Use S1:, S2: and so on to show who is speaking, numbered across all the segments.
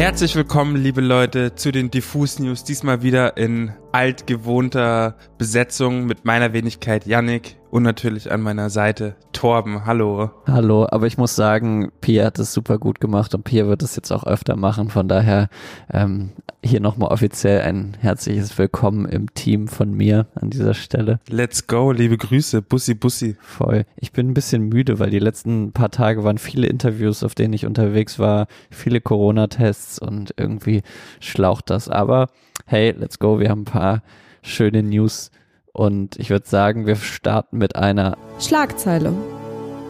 S1: Herzlich willkommen, liebe Leute, zu den Diffus News. Diesmal wieder in altgewohnter Besetzung mit meiner Wenigkeit Yannick und natürlich an meiner Seite Torben. Hallo.
S2: Hallo, aber ich muss sagen, Pia hat es super gut gemacht und Pia wird es jetzt auch öfter machen. Von daher ähm, hier nochmal offiziell ein herzliches Willkommen im Team von mir an dieser Stelle.
S1: Let's go, liebe Grüße, Bussi Bussi.
S2: Voll. Ich bin ein bisschen müde, weil die letzten paar Tage waren viele Interviews, auf denen ich unterwegs war, viele Corona-Tests und irgendwie schlaucht das. Aber hey, let's go, wir haben ein paar schöne News und ich würde sagen, wir starten mit einer
S3: Schlagzeile.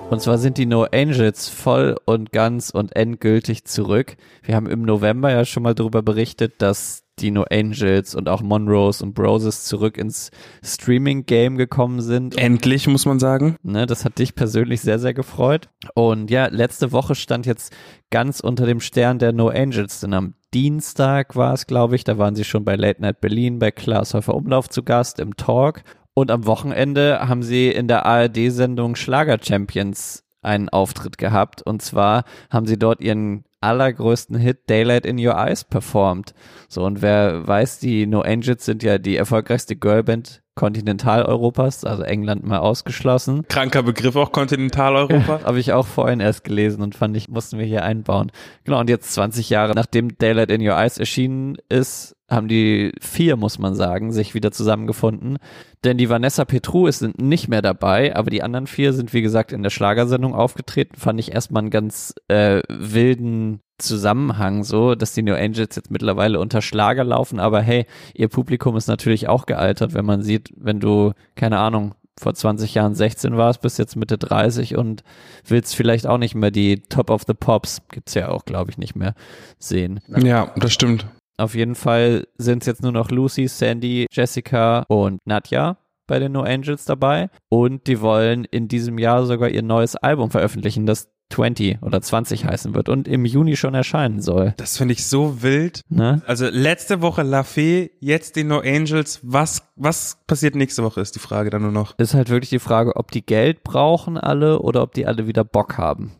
S2: Und zwar sind die No Angels voll und ganz und endgültig zurück. Wir haben im November ja schon mal darüber berichtet, dass die No Angels und auch Monrose und Broses zurück ins Streaming-Game gekommen sind.
S1: Endlich, muss man sagen.
S2: Ne, das hat dich persönlich sehr, sehr gefreut. Und ja, letzte Woche stand jetzt ganz unter dem Stern der No Angels, denn am Dienstag war es, glaube ich, da waren sie schon bei Late Night Berlin bei Klaas Häufer Umlauf zu Gast im Talk. Und am Wochenende haben sie in der ARD-Sendung Schlager Champions einen Auftritt gehabt. Und zwar haben sie dort ihren allergrößten Hit Daylight in Your Eyes performt. So, und wer weiß, die No Angels sind ja die erfolgreichste Girlband Kontinentaleuropas, also England mal ausgeschlossen.
S1: Kranker Begriff auch Kontinentaleuropa.
S2: Habe ich auch vorhin erst gelesen und fand ich, mussten wir hier einbauen. Genau, und jetzt 20 Jahre nachdem Daylight in Your Eyes erschienen ist, haben die vier, muss man sagen, sich wieder zusammengefunden. Denn die Vanessa Petru ist nicht mehr dabei, aber die anderen vier sind, wie gesagt, in der Schlagersendung aufgetreten. Fand ich erstmal einen ganz äh, wilden Zusammenhang so, dass die New Angels jetzt mittlerweile unter Schlager laufen, aber hey, ihr Publikum ist natürlich auch gealtert, wenn man sieht, wenn du, keine Ahnung, vor 20 Jahren 16 warst, bis jetzt Mitte 30 und willst vielleicht auch nicht mehr die Top of the Pops, gibt's ja auch, glaube ich, nicht mehr sehen.
S1: Ja, das stimmt.
S2: Auf jeden Fall sind es jetzt nur noch Lucy, Sandy, Jessica und Nadja bei den No Angels dabei. Und die wollen in diesem Jahr sogar ihr neues Album veröffentlichen, das 20 oder 20 heißen wird und im Juni schon erscheinen soll.
S1: Das finde ich so wild.
S2: Ne?
S1: Also letzte Woche La Fee, jetzt die No Angels. Was, was passiert nächste Woche, ist die Frage dann nur noch.
S2: Ist halt wirklich die Frage, ob die Geld brauchen alle oder ob die alle wieder Bock haben.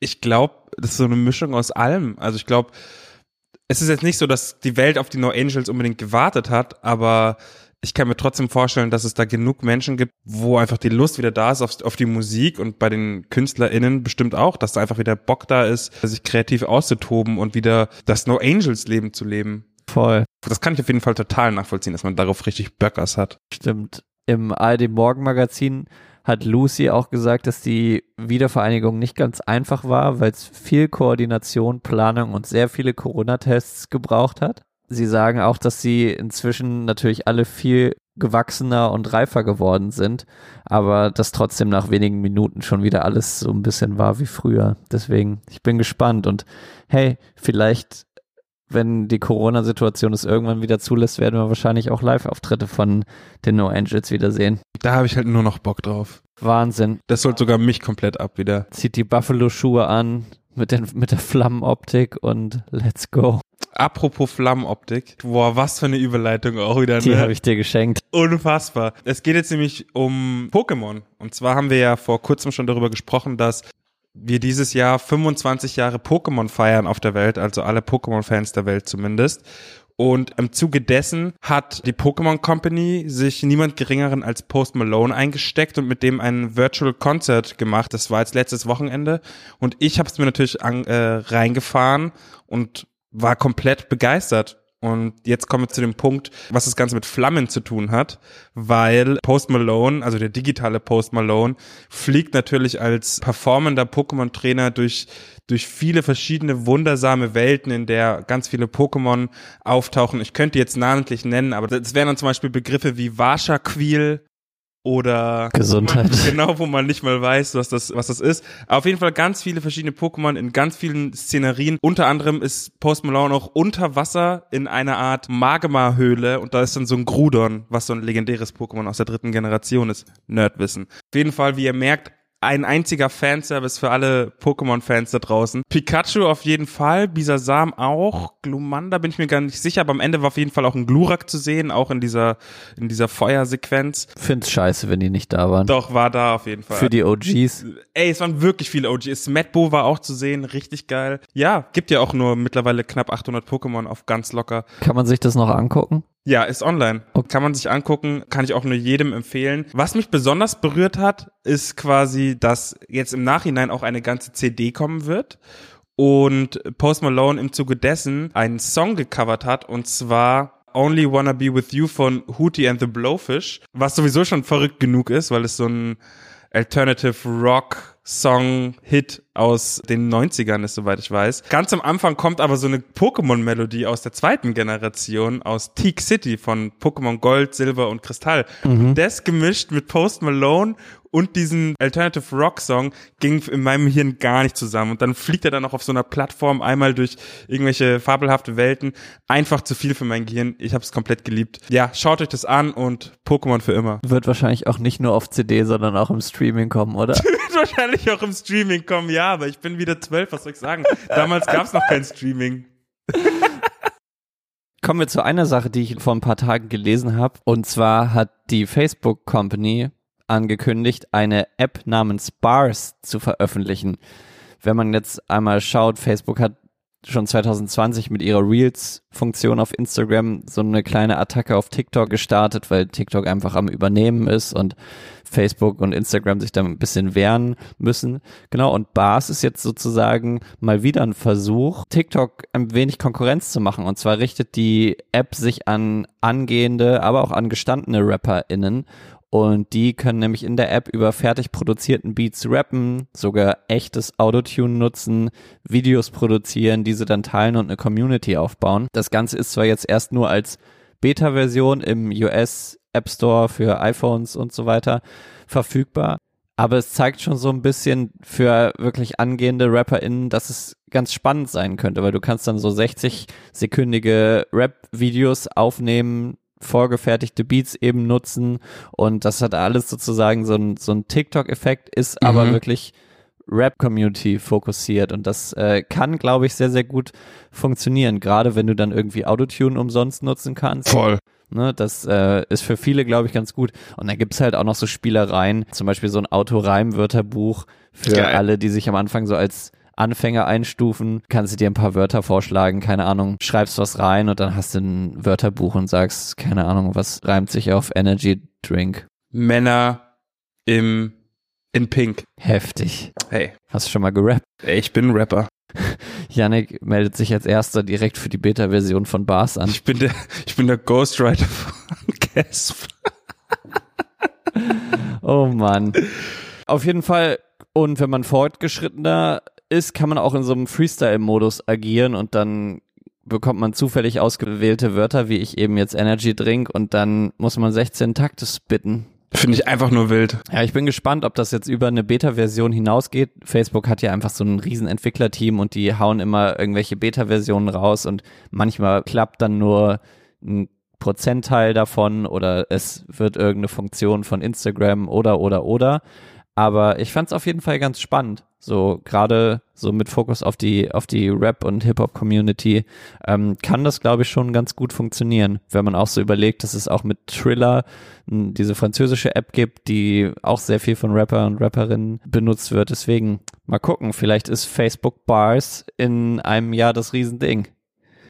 S1: Ich glaube, das ist so eine Mischung aus allem. Also ich glaube, es ist jetzt nicht so, dass die Welt auf die No Angels unbedingt gewartet hat, aber ich kann mir trotzdem vorstellen, dass es da genug Menschen gibt, wo einfach die Lust wieder da ist auf, auf, die Musik und bei den KünstlerInnen bestimmt auch, dass da einfach wieder Bock da ist, sich kreativ auszutoben und wieder das No Angels Leben zu leben.
S2: Voll.
S1: Das kann ich auf jeden Fall total nachvollziehen, dass man darauf richtig Böckers hat.
S2: Stimmt. Im ARD Morgenmagazin hat Lucy auch gesagt, dass die Wiedervereinigung nicht ganz einfach war, weil es viel Koordination, Planung und sehr viele Corona-Tests gebraucht hat. Sie sagen auch, dass sie inzwischen natürlich alle viel gewachsener und reifer geworden sind, aber dass trotzdem nach wenigen Minuten schon wieder alles so ein bisschen war wie früher. Deswegen, ich bin gespannt und hey, vielleicht, wenn die Corona-Situation es irgendwann wieder zulässt, werden wir wahrscheinlich auch Live-Auftritte von den No Angels wiedersehen.
S1: Da habe ich halt nur noch Bock drauf.
S2: Wahnsinn.
S1: Das holt sogar mich komplett ab wieder.
S2: Zieht die Buffalo-Schuhe an mit, den, mit der Flammenoptik und let's go.
S1: Apropos Flammenoptik. Boah, was für eine Überleitung auch wieder.
S2: Die
S1: ne?
S2: habe ich dir geschenkt.
S1: Unfassbar. Es geht jetzt nämlich um Pokémon. Und zwar haben wir ja vor kurzem schon darüber gesprochen, dass wir dieses Jahr 25 Jahre Pokémon feiern auf der Welt, also alle Pokémon-Fans der Welt zumindest. Und im Zuge dessen hat die Pokémon Company sich niemand geringeren als Post Malone eingesteckt und mit dem ein Virtual Concert gemacht. Das war jetzt letztes Wochenende. Und ich habe es mir natürlich an, äh, reingefahren und war komplett begeistert. Und jetzt kommen wir zu dem Punkt, was das Ganze mit Flammen zu tun hat, weil Post Malone, also der digitale Post Malone, fliegt natürlich als performender Pokémon-Trainer durch, durch viele verschiedene wundersame Welten, in der ganz viele Pokémon auftauchen. Ich könnte jetzt namentlich nennen, aber das wären dann zum Beispiel Begriffe wie Varsha-Queel, oder
S2: Gesundheit.
S1: Man, genau, wo man nicht mal weiß, was das, was das ist. Aber auf jeden Fall ganz viele verschiedene Pokémon in ganz vielen Szenerien. Unter anderem ist Post Malone auch unter Wasser in einer Art Magma-Höhle und da ist dann so ein Grudon, was so ein legendäres Pokémon aus der dritten Generation ist. Nerdwissen. Auf jeden Fall, wie ihr merkt, ein einziger Fanservice für alle Pokémon-Fans da draußen. Pikachu auf jeden Fall, Bisasam auch, Glumanda bin ich mir gar nicht sicher, aber am Ende war auf jeden Fall auch ein Glurak zu sehen, auch in dieser, in dieser Feuersequenz.
S2: Find's scheiße, wenn die nicht da waren.
S1: Doch, war da auf jeden Fall.
S2: Für die OGs.
S1: Ey, es waren wirklich viele OGs. Madbo war auch zu sehen, richtig geil. Ja, gibt ja auch nur mittlerweile knapp 800 Pokémon auf ganz locker.
S2: Kann man sich das noch angucken?
S1: Ja, ist online.
S2: Okay.
S1: Kann man sich angucken, kann ich auch nur jedem empfehlen. Was mich besonders berührt hat, ist quasi, dass jetzt im Nachhinein auch eine ganze CD kommen wird und Post Malone im Zuge dessen einen Song gecovert hat und zwar Only Wanna Be With You von Hootie and the Blowfish, was sowieso schon verrückt genug ist, weil es so ein Alternative Rock Song Hit aus den 90ern ist, soweit ich weiß. Ganz am Anfang kommt aber so eine Pokémon-Melodie aus der zweiten Generation, aus Teak City von Pokémon Gold, Silber und Kristall.
S2: Mhm.
S1: Das gemischt mit Post Malone und diesen Alternative Rock Song ging in meinem Hirn gar nicht zusammen. Und dann fliegt er dann noch auf so einer Plattform einmal durch irgendwelche fabelhafte Welten. Einfach zu viel für mein Gehirn. Ich habe es komplett geliebt. Ja, schaut euch das an und Pokémon für immer.
S2: Wird wahrscheinlich auch nicht nur auf CD, sondern auch im Streaming kommen, oder?
S1: Wird wahrscheinlich auch im Streaming kommen, ja, aber ich bin wieder zwölf, was soll ich sagen? Damals gab es noch kein Streaming.
S2: Kommen wir zu einer Sache, die ich vor ein paar Tagen gelesen habe. Und zwar hat die Facebook Company angekündigt, eine App namens Bars zu veröffentlichen. Wenn man jetzt einmal schaut, Facebook hat schon 2020 mit ihrer Reels-Funktion auf Instagram so eine kleine Attacke auf TikTok gestartet, weil TikTok einfach am Übernehmen ist und Facebook und Instagram sich da ein bisschen wehren müssen. Genau, und Bars ist jetzt sozusagen mal wieder ein Versuch, TikTok ein wenig Konkurrenz zu machen. Und zwar richtet die App sich an angehende, aber auch an gestandene RapperInnen und die können nämlich in der App über fertig produzierten Beats rappen, sogar echtes Autotune nutzen, Videos produzieren, diese dann teilen und eine Community aufbauen. Das Ganze ist zwar jetzt erst nur als Beta-Version im US App Store für iPhones und so weiter verfügbar. Aber es zeigt schon so ein bisschen für wirklich angehende RapperInnen, dass es ganz spannend sein könnte, weil du kannst dann so 60-sekündige Rap-Videos aufnehmen, vorgefertigte Beats eben nutzen und das hat alles sozusagen so ein, so ein TikTok-Effekt, ist
S1: Mhm.
S2: aber wirklich Rap-Community fokussiert und das äh, kann, glaube ich, sehr, sehr gut funktionieren, gerade wenn du dann irgendwie Autotune umsonst nutzen kannst.
S1: Voll.
S2: Ne, das äh, ist für viele, glaube ich, ganz gut. Und dann gibt's halt auch noch so Spielereien, zum Beispiel so ein Autoreim-Wörterbuch für
S1: Geil.
S2: alle, die sich am Anfang so als Anfänger einstufen. Kannst du dir ein paar Wörter vorschlagen, keine Ahnung, schreibst was rein und dann hast du ein Wörterbuch und sagst, keine Ahnung, was reimt sich auf Energy Drink.
S1: Männer im in Pink.
S2: Heftig.
S1: Hey,
S2: Hast du schon mal gerappt?
S1: ey, ich bin Rapper.
S2: Yannick meldet sich als erster direkt für die Beta-Version von Bars an.
S1: Ich bin der, ich bin der Ghostwriter von Casper.
S2: Oh Mann. Auf jeden Fall, und wenn man fortgeschrittener ist, kann man auch in so einem Freestyle-Modus agieren und dann bekommt man zufällig ausgewählte Wörter, wie ich eben jetzt Energy Drink und dann muss man 16 Takte spitten.
S1: Finde ich einfach nur wild.
S2: Ja, ich bin gespannt, ob das jetzt über eine Beta-Version hinausgeht. Facebook hat ja einfach so ein riesen Entwicklerteam und die hauen immer irgendwelche Beta-Versionen raus und manchmal klappt dann nur ein Prozentteil davon oder es wird irgendeine Funktion von Instagram oder oder oder. Aber ich fand es auf jeden Fall ganz spannend. So gerade so mit Fokus auf die auf die Rap und Hip Hop Community ähm, kann das glaube ich schon ganz gut funktionieren, wenn man auch so überlegt, dass es auch mit Triller diese französische App gibt, die auch sehr viel von Rapper und Rapperinnen benutzt wird. Deswegen mal gucken, vielleicht ist Facebook Bars in einem Jahr das Riesending.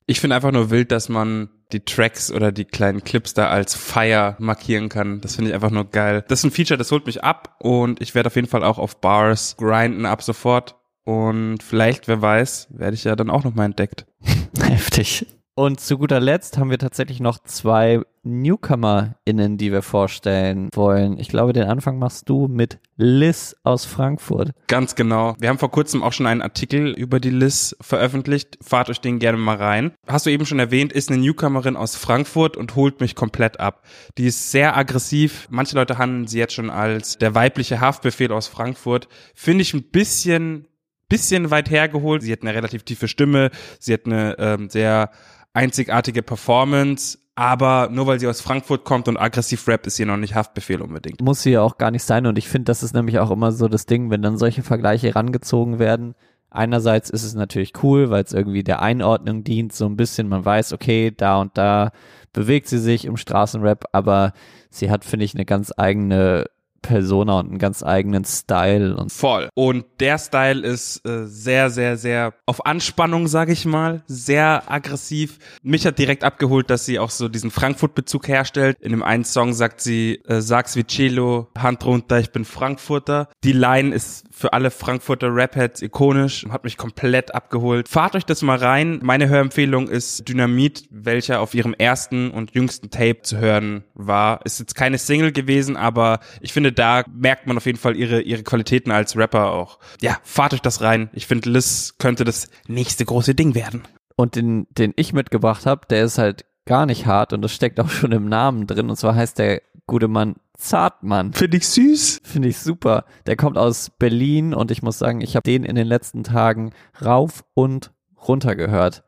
S1: Ich finde einfach nur wild, dass man die Tracks oder die kleinen Clips da als Fire markieren kann. Das finde ich einfach nur geil. Das ist ein Feature, das holt mich ab und ich werde auf jeden Fall auch auf Bars grinden ab sofort. Und vielleicht, wer weiß, werde ich ja dann auch nochmal entdeckt.
S2: Heftig. Und zu guter Letzt haben wir tatsächlich noch zwei NewcomerInnen, die wir vorstellen wollen. Ich glaube, den Anfang machst du mit Liz aus Frankfurt.
S1: Ganz genau. Wir haben vor kurzem auch schon einen Artikel über die Liz veröffentlicht. Fahrt euch den gerne mal rein. Hast du eben schon erwähnt, ist eine Newcomerin aus Frankfurt und holt mich komplett ab. Die ist sehr aggressiv. Manche Leute handeln sie jetzt schon als der weibliche Haftbefehl aus Frankfurt. Finde ich ein bisschen, bisschen weit hergeholt. Sie hat eine relativ tiefe Stimme. Sie hat eine ähm, sehr einzigartige Performance. Aber nur weil sie aus Frankfurt kommt und aggressiv rappt, ist sie noch nicht Haftbefehl unbedingt.
S2: Muss sie ja auch gar nicht sein und ich finde, das ist nämlich auch immer so das Ding, wenn dann solche Vergleiche rangezogen werden. Einerseits ist es natürlich cool, weil es irgendwie der Einordnung dient, so ein bisschen, man weiß, okay, da und da bewegt sie sich im Straßenrap, aber sie hat, finde ich, eine ganz eigene Persona und einen ganz eigenen Style und
S1: voll. Und der Style ist äh, sehr, sehr, sehr auf Anspannung, sage ich mal, sehr aggressiv. Mich hat direkt abgeholt, dass sie auch so diesen Frankfurt-Bezug herstellt. In dem einen Song sagt sie, äh, sag's wie Cello, Hand runter, ich bin Frankfurter. Die Line ist für alle Frankfurter Rap-Heads ikonisch, hat mich komplett abgeholt. Fahrt euch das mal rein. Meine Hörempfehlung ist Dynamit, welcher auf ihrem ersten und jüngsten Tape zu hören war. Ist jetzt keine Single gewesen, aber ich finde, da merkt man auf jeden Fall ihre, ihre Qualitäten als Rapper auch. Ja, fahrt euch das rein. Ich finde, Liz könnte das nächste große Ding werden.
S2: Und den, den ich mitgebracht habe, der ist halt gar nicht hart und das steckt auch schon im Namen drin. Und zwar heißt der gute Mann Zartmann.
S1: Finde ich süß.
S2: Finde ich super. Der kommt aus Berlin und ich muss sagen, ich habe den in den letzten Tagen rauf und runter gehört.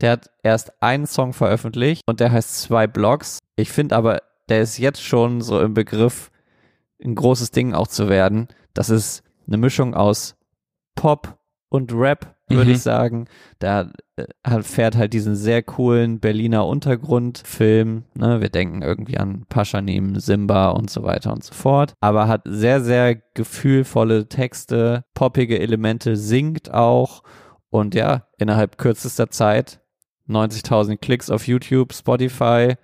S2: Der hat erst einen Song veröffentlicht und der heißt zwei Blogs. Ich finde aber, der ist jetzt schon so im Begriff, ein großes Ding auch zu werden. Das ist eine Mischung aus Pop und Rap, würde mhm. ich sagen. Da äh, fährt halt diesen sehr coolen Berliner Untergrundfilm. Ne? Wir denken irgendwie an Paschanim, Simba und so weiter und so fort. Aber hat sehr, sehr gefühlvolle Texte, poppige Elemente, singt auch. Und ja, innerhalb kürzester Zeit 90.000 Klicks auf YouTube, Spotify,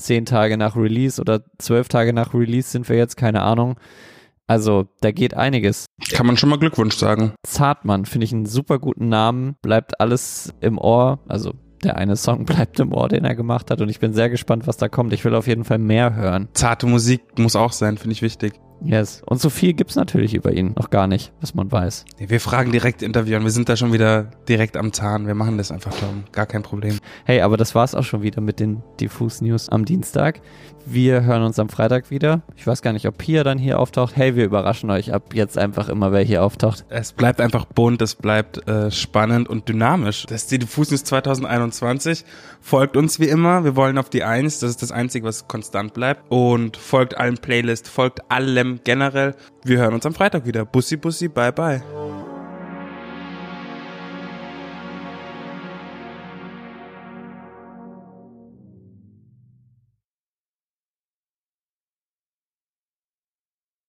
S2: zehn Tage nach Release oder zwölf Tage nach Release sind wir jetzt, keine Ahnung. Also, da geht einiges.
S1: Kann man schon mal Glückwunsch sagen.
S2: Zartmann, finde ich einen super guten Namen, bleibt alles im Ohr, also der eine Song bleibt im Ohr, den er gemacht hat und ich bin sehr gespannt, was da kommt. Ich will auf jeden Fall mehr hören.
S1: Zarte Musik muss auch sein, finde ich wichtig.
S2: Yes. Und so viel gibt's natürlich über ihn noch gar nicht, was man weiß.
S1: Wir fragen direkt interviewen. Wir sind da schon wieder direkt am Zahn. Wir machen das einfach, Tom. Gar kein Problem.
S2: Hey, aber das war's auch schon wieder mit den Diffus News am Dienstag. Wir hören uns am Freitag wieder. Ich weiß gar nicht, ob Pia dann hier auftaucht. Hey, wir überraschen euch ab jetzt einfach immer, wer hier auftaucht.
S1: Es bleibt einfach bunt, es bleibt äh, spannend und dynamisch. Das ist die Diffus News 2021. Folgt uns wie immer. Wir wollen auf die Eins. Das ist das Einzige, was konstant bleibt. Und folgt allen Playlists, folgt allem generell. Wir hören uns am Freitag wieder. Bussi, bussi, bye, bye.